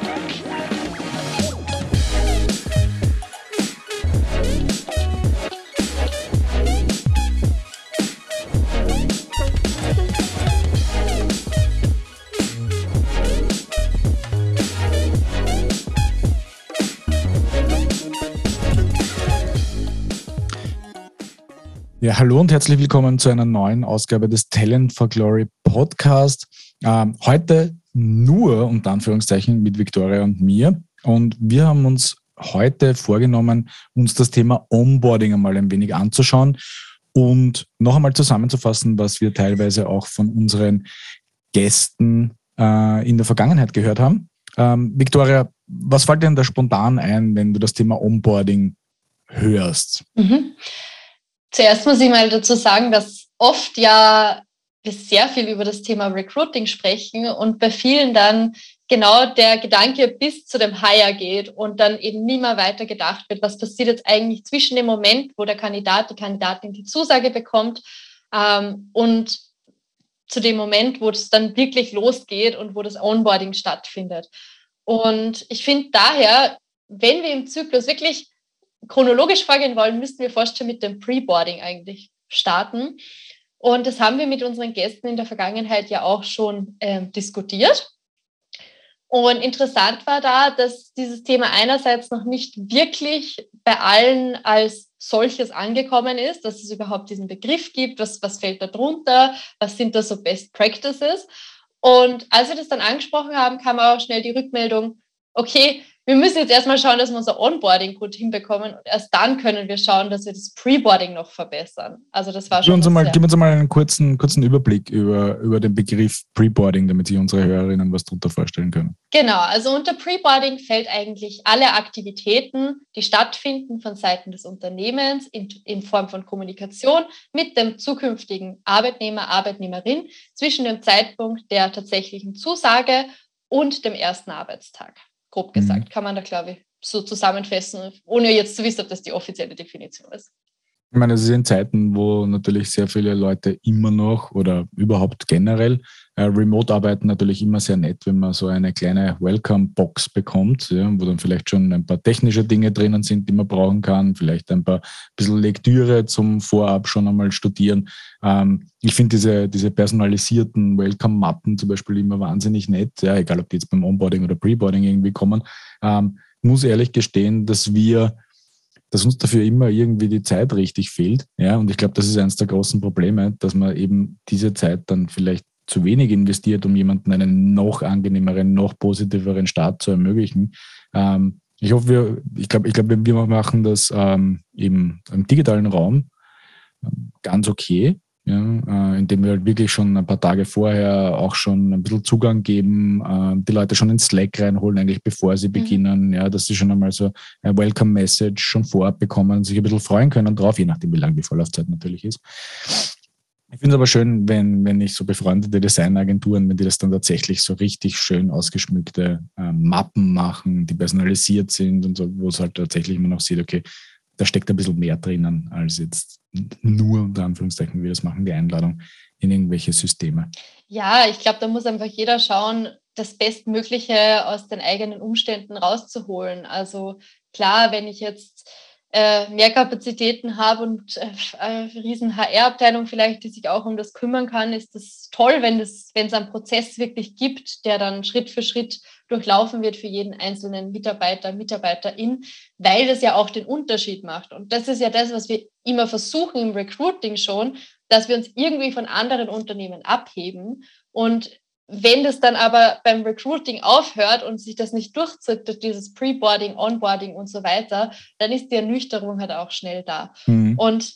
Thank you. Ja, hallo und herzlich willkommen zu einer neuen Ausgabe des Talent for Glory Podcast. Ähm, heute nur unter Anführungszeichen mit Victoria und mir. Und wir haben uns heute vorgenommen, uns das Thema Onboarding einmal ein wenig anzuschauen und noch einmal zusammenzufassen, was wir teilweise auch von unseren Gästen äh, in der Vergangenheit gehört haben. Ähm, Victoria, was fällt dir denn da spontan ein, wenn du das Thema Onboarding hörst? Mhm. Zuerst muss ich mal dazu sagen, dass oft ja wir sehr viel über das Thema Recruiting sprechen und bei vielen dann genau der Gedanke bis zu dem Hire geht und dann eben nie mehr weiter gedacht wird, was passiert jetzt eigentlich zwischen dem Moment, wo der Kandidat, die Kandidatin die Zusage bekommt ähm, und zu dem Moment, wo es dann wirklich losgeht und wo das Onboarding stattfindet. Und ich finde daher, wenn wir im Zyklus wirklich chronologisch vorgehen wollen, müssten wir fast schon mit dem Pre-Boarding eigentlich starten. Und das haben wir mit unseren Gästen in der Vergangenheit ja auch schon ähm, diskutiert. Und interessant war da, dass dieses Thema einerseits noch nicht wirklich bei allen als solches angekommen ist, dass es überhaupt diesen Begriff gibt, was, was fällt da drunter, was sind da so Best Practices. Und als wir das dann angesprochen haben, kam auch schnell die Rückmeldung, okay, wir müssen jetzt erstmal schauen, dass wir unser Onboarding gut hinbekommen und erst dann können wir schauen, dass wir das Preboarding noch verbessern. Also das war schon. Gib uns, mal, gib uns mal einen kurzen, kurzen Überblick über, über den Begriff Preboarding, damit sich unsere Hörerinnen was darunter vorstellen können. Genau, also unter Preboarding fällt eigentlich alle Aktivitäten, die stattfinden von Seiten des Unternehmens in, in Form von Kommunikation mit dem zukünftigen Arbeitnehmer, Arbeitnehmerin zwischen dem Zeitpunkt der tatsächlichen Zusage und dem ersten Arbeitstag grob gesagt. Mhm. Kann man da, glaube ich, so zusammenfassen, ohne jetzt zu wissen, ob das die offizielle Definition ist. Ich meine, es ist in Zeiten, wo natürlich sehr viele Leute immer noch oder überhaupt generell äh, remote arbeiten, natürlich immer sehr nett, wenn man so eine kleine Welcome-Box bekommt, ja, wo dann vielleicht schon ein paar technische Dinge drinnen sind, die man brauchen kann, vielleicht ein paar bisschen Lektüre zum Vorab schon einmal studieren. Ähm, ich finde diese, diese personalisierten Welcome-Mappen zum Beispiel immer wahnsinnig nett, ja, egal ob die jetzt beim Onboarding oder Preboarding irgendwie kommen. Ähm, muss ehrlich gestehen, dass wir dass uns dafür immer irgendwie die Zeit richtig fehlt. Ja, und ich glaube, das ist eines der großen Probleme, dass man eben diese Zeit dann vielleicht zu wenig investiert, um jemanden einen noch angenehmeren, noch positiveren Start zu ermöglichen. Ähm, ich hoffe, wir, ich glaube, ich glaube, wir machen das ähm, eben im digitalen Raum ähm, ganz okay ja, äh, indem wir halt wirklich schon ein paar Tage vorher auch schon ein bisschen Zugang geben, äh, die Leute schon in Slack reinholen, eigentlich bevor sie mhm. beginnen, ja, dass sie schon einmal so ein Welcome-Message schon vorab bekommen sich ein bisschen freuen können drauf, je nachdem, wie lang die Vorlaufzeit natürlich ist. Ich finde es aber schön, wenn, wenn ich so befreundete Designagenturen, wenn die das dann tatsächlich so richtig schön ausgeschmückte äh, Mappen machen, die personalisiert sind und so, wo es halt tatsächlich immer noch sieht, okay, da steckt ein bisschen mehr drinnen als jetzt nur unter Anführungszeichen, wie wir das machen, die Einladung in irgendwelche Systeme. Ja, ich glaube, da muss einfach jeder schauen, das Bestmögliche aus den eigenen Umständen rauszuholen. Also klar, wenn ich jetzt äh, mehr Kapazitäten habe und äh, eine riesen HR-Abteilung vielleicht, die sich auch um das kümmern kann, ist das toll, wenn es wenn es einen Prozess wirklich gibt, der dann Schritt für Schritt durchlaufen wird für jeden einzelnen Mitarbeiter, Mitarbeiterin, weil das ja auch den Unterschied macht. Und das ist ja das, was wir immer versuchen im Recruiting schon, dass wir uns irgendwie von anderen Unternehmen abheben. Und wenn das dann aber beim Recruiting aufhört und sich das nicht durchzieht, dieses Preboarding, Onboarding und so weiter, dann ist die Ernüchterung halt auch schnell da. Mhm. Und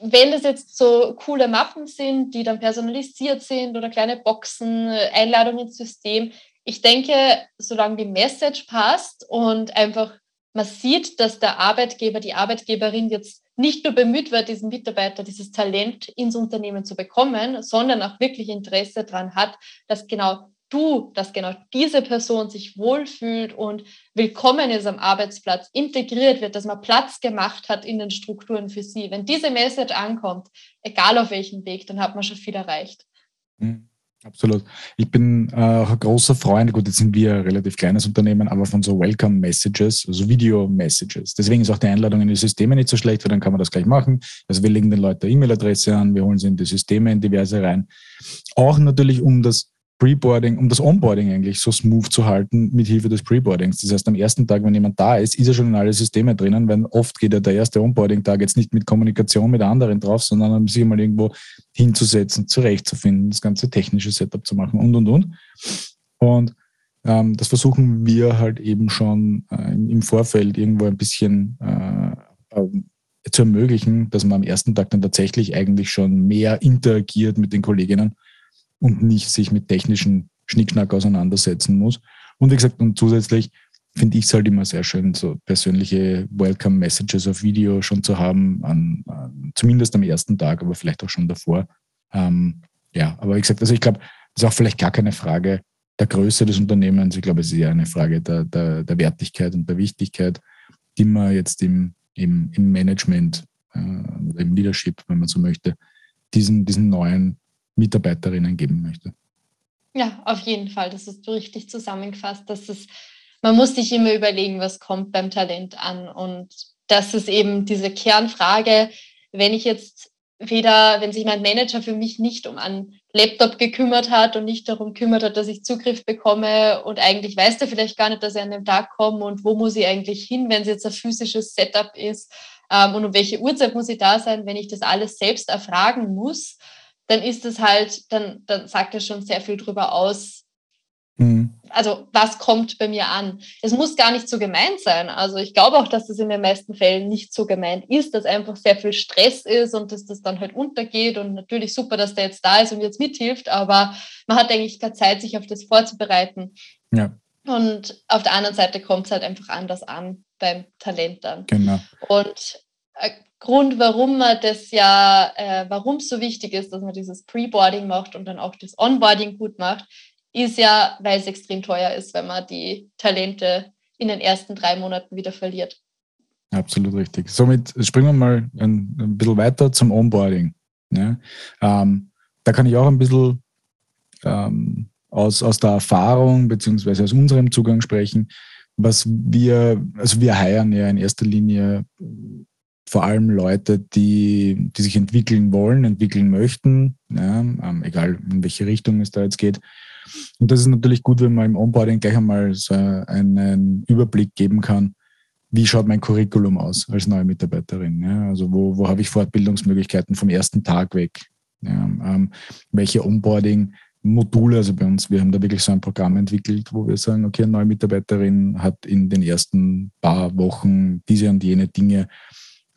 wenn das jetzt so coole Mappen sind, die dann personalisiert sind oder kleine Boxen, Einladungen ins System, ich denke, solange die Message passt und einfach man sieht, dass der Arbeitgeber, die Arbeitgeberin jetzt nicht nur bemüht wird, diesen Mitarbeiter, dieses Talent ins Unternehmen zu bekommen, sondern auch wirklich Interesse daran hat, dass genau du, dass genau diese Person sich wohlfühlt und willkommen ist am Arbeitsplatz, integriert wird, dass man Platz gemacht hat in den Strukturen für sie. Wenn diese Message ankommt, egal auf welchem Weg, dann hat man schon viel erreicht. Mhm. Absolut. Ich bin äh, großer Freund, gut, jetzt sind wir ein relativ kleines Unternehmen, aber von so Welcome Messages, also Video Messages. Deswegen ist auch die Einladung in die Systeme nicht so schlecht, weil dann kann man das gleich machen. Also wir legen den Leuten E-Mail-Adresse an, wir holen sie in die Systeme in diverse rein. Auch natürlich, um das Preboarding, um das Onboarding eigentlich so smooth zu halten mit Hilfe des Preboardings. Das heißt, am ersten Tag, wenn jemand da ist, ist er schon in alle Systeme drinnen, weil oft geht ja der erste Onboarding-Tag jetzt nicht mit Kommunikation mit anderen drauf, sondern um sich mal irgendwo hinzusetzen, zurechtzufinden, das ganze technische Setup zu machen und, und, und. Und ähm, das versuchen wir halt eben schon äh, im Vorfeld irgendwo ein bisschen äh, äh, zu ermöglichen, dass man am ersten Tag dann tatsächlich eigentlich schon mehr interagiert mit den Kolleginnen und nicht sich mit technischen Schnickschnack auseinandersetzen muss. Und wie gesagt, und zusätzlich finde ich es halt immer sehr schön, so persönliche Welcome Messages auf Video schon zu haben, an, an, zumindest am ersten Tag, aber vielleicht auch schon davor. Ähm, ja, aber wie gesagt, also ich glaube, das ist auch vielleicht gar keine Frage der Größe des Unternehmens. Ich glaube, es ist eher eine Frage der, der, der Wertigkeit und der Wichtigkeit, die man jetzt im, im, im Management äh, im Leadership, wenn man so möchte, diesen, diesen neuen Mitarbeiterinnen geben möchte. Ja, auf jeden Fall. Das ist richtig zusammengefasst. Dass es, man muss sich immer überlegen, was kommt beim Talent an. Und das ist eben diese Kernfrage, wenn ich jetzt weder, wenn sich mein Manager für mich nicht um einen Laptop gekümmert hat und nicht darum kümmert hat, dass ich Zugriff bekomme und eigentlich weiß er vielleicht gar nicht, dass er an dem Tag kommt und wo muss ich eigentlich hin, wenn es jetzt ein physisches Setup ist ähm, und um welche Uhrzeit muss ich da sein, wenn ich das alles selbst erfragen muss, dann ist es halt, dann, dann sagt er schon sehr viel drüber aus. Mhm. Also, was kommt bei mir an? Es muss gar nicht so gemeint sein. Also, ich glaube auch, dass das in den meisten Fällen nicht so gemeint ist, dass einfach sehr viel Stress ist und dass das dann halt untergeht. Und natürlich super, dass der jetzt da ist und jetzt mithilft, aber man hat eigentlich keine Zeit, sich auf das vorzubereiten. Ja. Und auf der anderen Seite kommt es halt einfach anders an beim Talent dann. Genau. Und äh, Grund, warum man das ja, äh, warum es so wichtig ist, dass man dieses Preboarding macht und dann auch das Onboarding gut macht, ist ja, weil es extrem teuer ist, wenn man die Talente in den ersten drei Monaten wieder verliert. Absolut richtig. Somit springen wir mal ein, ein bisschen weiter zum Onboarding. Ja? Ähm, da kann ich auch ein bisschen ähm, aus, aus der Erfahrung beziehungsweise aus unserem Zugang sprechen. Was wir, also wir heiern ja in erster Linie vor allem Leute, die, die sich entwickeln wollen, entwickeln möchten, ja, ähm, egal in welche Richtung es da jetzt geht. Und das ist natürlich gut, wenn man im Onboarding gleich einmal so einen Überblick geben kann, wie schaut mein Curriculum aus als neue Mitarbeiterin? Ja? Also wo, wo habe ich Fortbildungsmöglichkeiten vom ersten Tag weg? Ja? Ähm, welche Onboarding-Module, also bei uns, wir haben da wirklich so ein Programm entwickelt, wo wir sagen, okay, eine neue Mitarbeiterin hat in den ersten paar Wochen diese und jene Dinge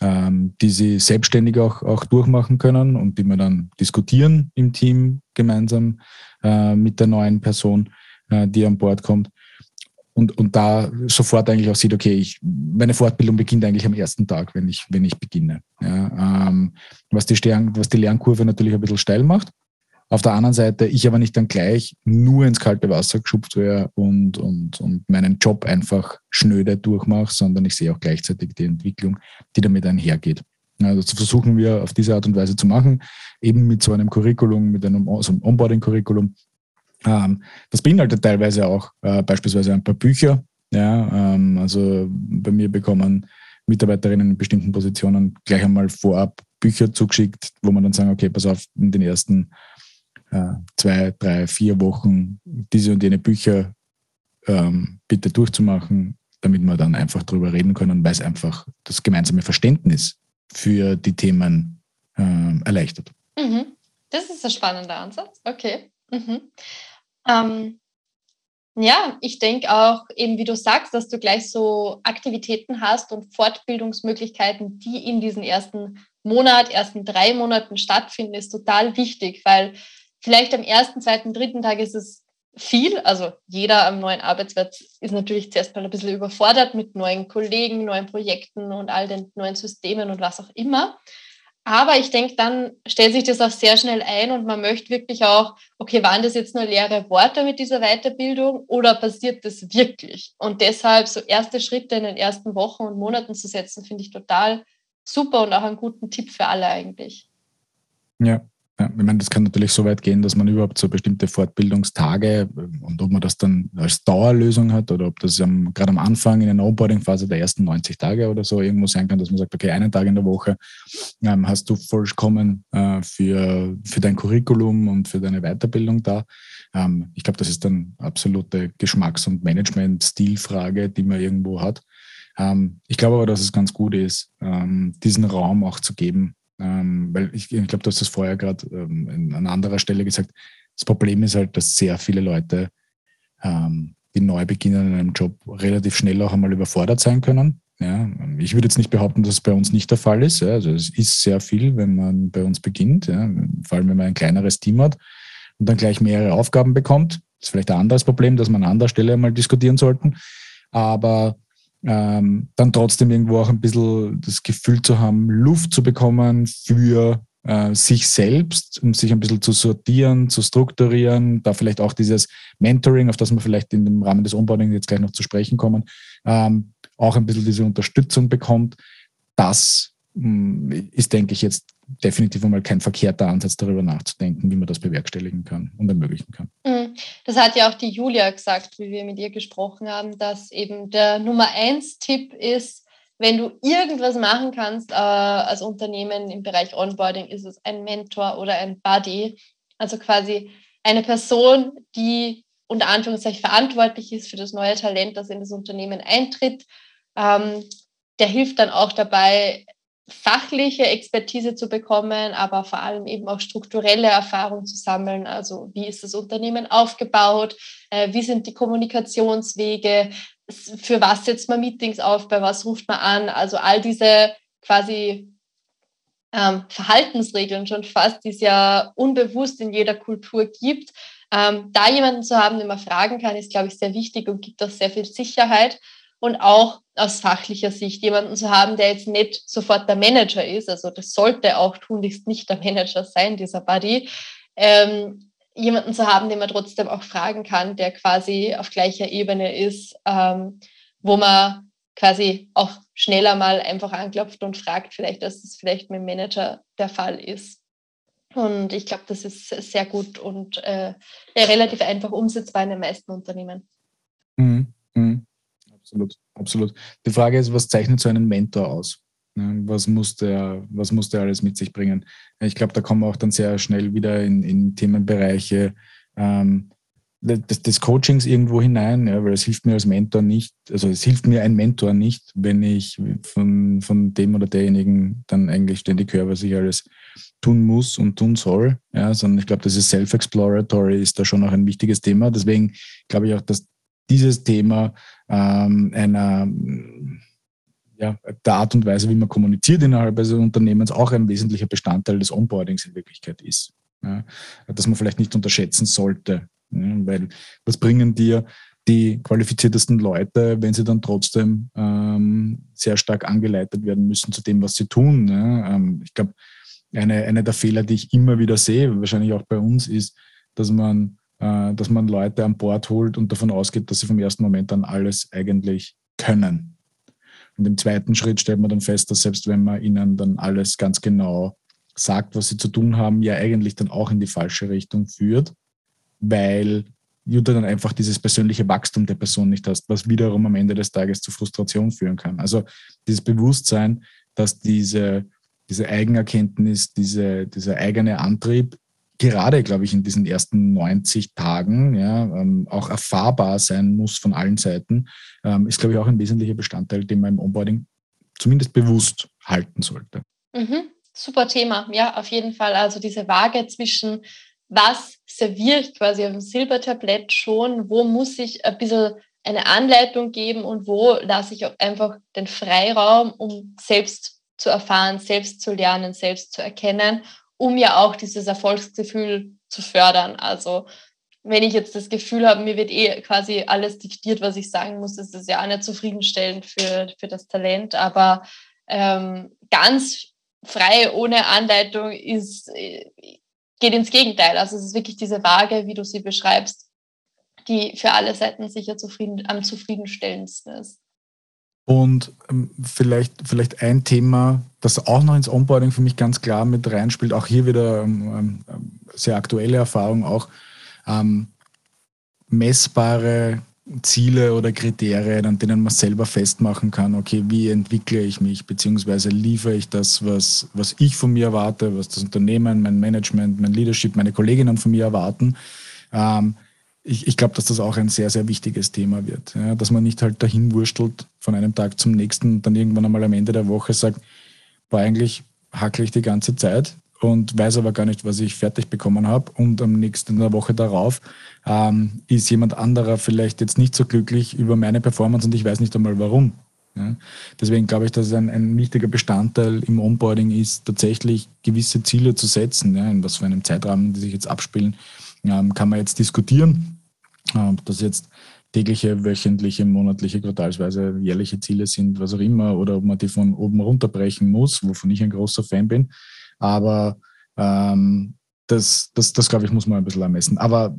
ähm, die sie selbstständig auch, auch durchmachen können und die wir dann diskutieren im Team gemeinsam äh, mit der neuen Person, äh, die an Bord kommt. Und, und da sofort eigentlich auch sieht, okay, ich, meine Fortbildung beginnt eigentlich am ersten Tag, wenn ich, wenn ich beginne. Ja, ähm, was, die Stern, was die Lernkurve natürlich ein bisschen steil macht. Auf der anderen Seite, ich aber nicht dann gleich nur ins kalte Wasser geschubst wäre und, und, und meinen Job einfach schnöde durchmache, sondern ich sehe auch gleichzeitig die Entwicklung, die damit einhergeht. Also das versuchen wir auf diese Art und Weise zu machen, eben mit so einem Curriculum, mit einem, so einem Onboarding-Curriculum. Ähm, das beinhaltet teilweise auch äh, beispielsweise ein paar Bücher. Ja, ähm, also bei mir bekommen Mitarbeiterinnen in bestimmten Positionen gleich einmal vorab Bücher zugeschickt, wo man dann sagen, okay, pass auf, in den ersten zwei, drei, vier Wochen diese und jene Bücher ähm, bitte durchzumachen, damit wir dann einfach darüber reden können, weil es einfach das gemeinsame Verständnis für die Themen äh, erleichtert. Mhm. Das ist ein spannender Ansatz. Okay. Mhm. Ähm, ja, ich denke auch, eben wie du sagst, dass du gleich so Aktivitäten hast und Fortbildungsmöglichkeiten, die in diesen ersten Monat, ersten drei Monaten stattfinden, ist total wichtig, weil Vielleicht am ersten, zweiten, dritten Tag ist es viel. Also jeder am neuen Arbeitsplatz ist natürlich zuerst mal ein bisschen überfordert mit neuen Kollegen, neuen Projekten und all den neuen Systemen und was auch immer. Aber ich denke, dann stellt sich das auch sehr schnell ein und man möchte wirklich auch, okay, waren das jetzt nur leere Worte mit dieser Weiterbildung oder passiert das wirklich? Und deshalb so erste Schritte in den ersten Wochen und Monaten zu setzen, finde ich total super und auch einen guten Tipp für alle eigentlich. Ja, Ja, ich meine, das kann natürlich so weit gehen, dass man überhaupt so bestimmte Fortbildungstage und ob man das dann als Dauerlösung hat oder ob das gerade am Anfang in der Onboarding-Phase der ersten 90 Tage oder so irgendwo sein kann, dass man sagt, okay, einen Tag in der Woche ähm, hast du vollkommen äh, für, für dein Curriculum und für deine Weiterbildung da. Ähm, ich glaube, das ist dann absolute Geschmacks- und Management-Stilfrage, die man irgendwo hat. Ähm, ich glaube aber, dass es ganz gut ist, ähm, diesen Raum auch zu geben, ähm, weil ich, ich glaube, du hast das vorher gerade ähm, an anderer Stelle gesagt. Das Problem ist halt, dass sehr viele Leute, ähm, die neu beginnen in einem Job, relativ schnell auch einmal überfordert sein können. Ja, ich würde jetzt nicht behaupten, dass es bei uns nicht der Fall ist. Ja, also es ist sehr viel, wenn man bei uns beginnt, ja, vor allem wenn man ein kleineres Team hat und dann gleich mehrere Aufgaben bekommt. Das ist vielleicht ein anderes Problem, das wir an anderer Stelle mal diskutieren sollten. Aber ähm, dann trotzdem irgendwo auch ein bisschen das Gefühl zu haben, Luft zu bekommen für äh, sich selbst, um sich ein bisschen zu sortieren, zu strukturieren, da vielleicht auch dieses Mentoring, auf das wir vielleicht in dem Rahmen des Onboarding jetzt gleich noch zu sprechen kommen, ähm, auch ein bisschen diese Unterstützung bekommt. Das ist, denke ich, jetzt definitiv einmal kein verkehrter Ansatz, darüber nachzudenken, wie man das bewerkstelligen kann und ermöglichen kann. Mhm. Das hat ja auch die Julia gesagt, wie wir mit ihr gesprochen haben, dass eben der Nummer eins Tipp ist, wenn du irgendwas machen kannst äh, als Unternehmen im Bereich Onboarding, ist es ein Mentor oder ein Buddy. Also quasi eine Person, die unter Anführungszeichen verantwortlich ist für das neue Talent, das in das Unternehmen eintritt. Ähm, der hilft dann auch dabei, fachliche Expertise zu bekommen, aber vor allem eben auch strukturelle Erfahrung zu sammeln. Also wie ist das Unternehmen aufgebaut? Äh, wie sind die Kommunikationswege? Für was setzt man Meetings auf? Bei was ruft man an? Also all diese quasi ähm, Verhaltensregeln schon fast, die es ja unbewusst in jeder Kultur gibt. Ähm, da jemanden zu haben, den man fragen kann, ist, glaube ich, sehr wichtig und gibt auch sehr viel Sicherheit und auch aus fachlicher Sicht jemanden zu haben, der jetzt nicht sofort der Manager ist, also das sollte auch tunlichst nicht der Manager sein, dieser Buddy, ähm, jemanden zu haben, den man trotzdem auch fragen kann, der quasi auf gleicher Ebene ist, ähm, wo man quasi auch schneller mal einfach anklopft und fragt, vielleicht, dass es vielleicht mit dem Manager der Fall ist. Und ich glaube, das ist sehr gut und äh, relativ einfach umsetzbar in den meisten Unternehmen. Absolut, absolut. Die Frage ist, was zeichnet so einen Mentor aus? Was muss der, was muss der alles mit sich bringen? Ich glaube, da kommen wir auch dann sehr schnell wieder in, in Themenbereiche ähm, des, des, Coachings irgendwo hinein, ja, weil es hilft mir als Mentor nicht, also es hilft mir ein Mentor nicht, wenn ich von, von dem oder derjenigen dann eigentlich ständig höre, was ich alles tun muss und tun soll, ja, sondern ich glaube, das ist Self-Exploratory, ist da schon auch ein wichtiges Thema. Deswegen glaube ich auch, dass dieses Thema ähm, einer ja, der Art und Weise, wie man kommuniziert innerhalb eines Unternehmens, auch ein wesentlicher Bestandteil des Onboardings in Wirklichkeit ist. Ja, dass man vielleicht nicht unterschätzen sollte. Ja, weil was bringen dir die qualifiziertesten Leute, wenn sie dann trotzdem ähm, sehr stark angeleitet werden müssen zu dem, was sie tun? Ja, ähm, ich glaube, eine, eine der Fehler, die ich immer wieder sehe, wahrscheinlich auch bei uns, ist, dass man dass man Leute an Bord holt und davon ausgeht, dass sie vom ersten Moment an alles eigentlich können. Und im zweiten Schritt stellt man dann fest, dass selbst wenn man ihnen dann alles ganz genau sagt, was sie zu tun haben, ja eigentlich dann auch in die falsche Richtung führt, weil du dann einfach dieses persönliche Wachstum der Person nicht hast, was wiederum am Ende des Tages zu Frustration führen kann. Also dieses Bewusstsein, dass diese, diese Eigenerkenntnis, diese, dieser eigene Antrieb gerade, glaube ich, in diesen ersten 90 Tagen ja, ähm, auch erfahrbar sein muss von allen Seiten, ähm, ist, glaube ich, auch ein wesentlicher Bestandteil, den man im Onboarding zumindest bewusst halten sollte. Mhm. Super Thema, ja, auf jeden Fall. Also diese Waage zwischen, was serviere ich quasi auf dem Silbertablett schon, wo muss ich ein bisschen eine Anleitung geben und wo lasse ich einfach den Freiraum, um selbst zu erfahren, selbst zu lernen, selbst zu erkennen um ja auch dieses Erfolgsgefühl zu fördern. Also wenn ich jetzt das Gefühl habe, mir wird eh quasi alles diktiert, was ich sagen muss, ist das ja auch nicht zufriedenstellend für, für das Talent. Aber ähm, ganz frei, ohne Anleitung, ist, geht ins Gegenteil. Also es ist wirklich diese Waage, wie du sie beschreibst, die für alle Seiten sicher zufrieden, am zufriedenstellendsten ist. Und ähm, vielleicht, vielleicht ein Thema, das auch noch ins Onboarding für mich ganz klar mit reinspielt, auch hier wieder ähm, ähm, sehr aktuelle Erfahrung, auch ähm, messbare Ziele oder Kriterien, an denen man selber festmachen kann, okay, wie entwickle ich mich, beziehungsweise liefere ich das, was, was ich von mir erwarte, was das Unternehmen, mein Management, mein Leadership, meine Kolleginnen von mir erwarten. Ähm, ich, ich glaube, dass das auch ein sehr, sehr wichtiges Thema wird. Ja, dass man nicht halt dahin wurstelt von einem Tag zum nächsten und dann irgendwann einmal am Ende der Woche sagt, war eigentlich hackle ich die ganze Zeit und weiß aber gar nicht, was ich fertig bekommen habe. Und am nächsten der Woche darauf ähm, ist jemand anderer vielleicht jetzt nicht so glücklich über meine Performance und ich weiß nicht einmal warum. Ja? Deswegen glaube ich, dass es ein, ein, wichtiger Bestandteil im Onboarding ist, tatsächlich gewisse Ziele zu setzen. Ja? In was für einem Zeitrahmen die sich jetzt abspielen, ähm, kann man jetzt diskutieren. Ähm, ob das jetzt tägliche, wöchentliche, monatliche, quartalsweise jährliche Ziele sind, was auch immer, oder ob man die von oben runterbrechen muss, wovon ich ein großer Fan bin. Aber ähm, das, das, das glaube ich, muss man ein bisschen ermessen. Aber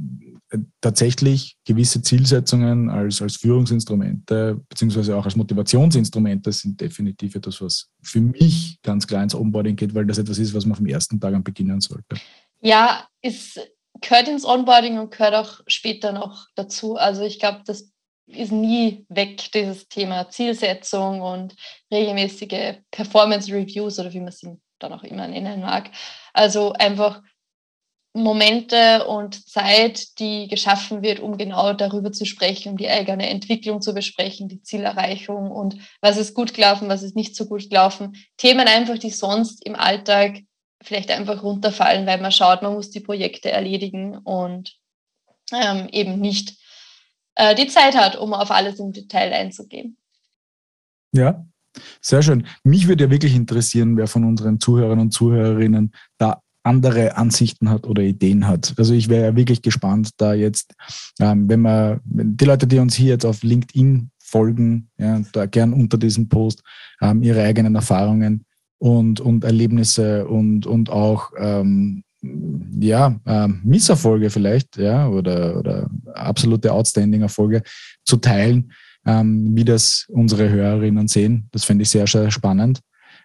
äh, tatsächlich gewisse Zielsetzungen als, als Führungsinstrumente beziehungsweise auch als Motivationsinstrumente sind definitiv etwas, was für mich ganz klar ins Onboarding geht, weil das etwas ist, was man vom ersten Tag an beginnen sollte. Ja, ist, gehört ins Onboarding und gehört auch später noch dazu. Also ich glaube, das ist nie weg, dieses Thema Zielsetzung und regelmäßige Performance Reviews oder wie man sie dann auch immer nennen mag. Also einfach Momente und Zeit, die geschaffen wird, um genau darüber zu sprechen, um die eigene Entwicklung zu besprechen, die Zielerreichung und was ist gut gelaufen, was ist nicht so gut gelaufen. Themen einfach, die sonst im Alltag vielleicht einfach runterfallen, weil man schaut, man muss die Projekte erledigen und ähm, eben nicht äh, die Zeit hat, um auf alles im Detail einzugehen. Ja, sehr schön. Mich würde ja wirklich interessieren, wer von unseren Zuhörern und Zuhörerinnen da andere Ansichten hat oder Ideen hat. Also ich wäre ja wirklich gespannt, da jetzt, ähm, wenn man, die Leute, die uns hier jetzt auf LinkedIn folgen, ja, da gern unter diesem Post ähm, ihre eigenen Erfahrungen und, und Erlebnisse und, und auch ähm, ja, ähm, Misserfolge vielleicht, ja, oder, oder absolute Outstanding-Erfolge zu teilen ähm, wie das unsere Hörerinnen sehen. Das fände ich sehr, sehr spannend,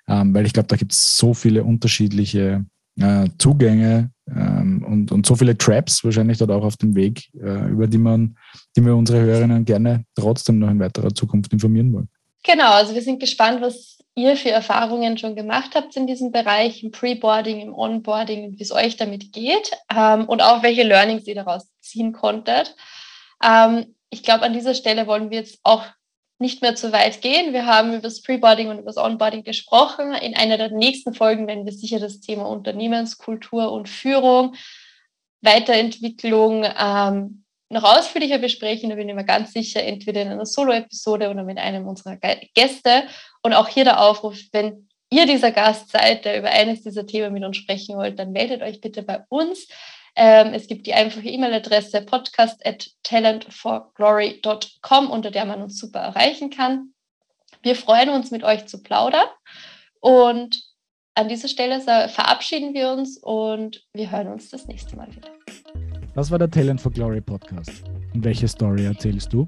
ähm, weil ich glaube, da gibt es so viele unterschiedliche äh, Zugänge ähm, und, und so viele Traps wahrscheinlich dort auch auf dem Weg, äh, über die man, die wir unsere Hörerinnen gerne trotzdem noch in weiterer Zukunft informieren wollen. Genau, also wir sind gespannt, was ihr für Erfahrungen schon gemacht habt in diesem Bereich, im Preboarding, im Onboarding wie es euch damit geht ähm, und auch welche Learnings ihr daraus ziehen konntet. Ähm, ich glaube, an dieser Stelle wollen wir jetzt auch nicht mehr zu weit gehen. Wir haben über das Preboarding und über das Onboarding gesprochen. In einer der nächsten Folgen werden wir sicher das Thema Unternehmenskultur und Führung, Weiterentwicklung ähm, noch ausführlicher besprechen. Da bin ich mir ganz sicher, entweder in einer Solo-Episode oder mit einem unserer Gäste. Und auch hier der Aufruf, wenn ihr dieser Gast seid, der über eines dieser Themen mit uns sprechen wollt, dann meldet euch bitte bei uns. Ähm, es gibt die einfache E-Mail-Adresse podcast at talentforglory.com, unter der man uns super erreichen kann. Wir freuen uns, mit euch zu plaudern. Und an dieser Stelle verabschieden wir uns und wir hören uns das nächste Mal wieder. Das war der Talent for Glory Podcast. Und welche Story erzählst du?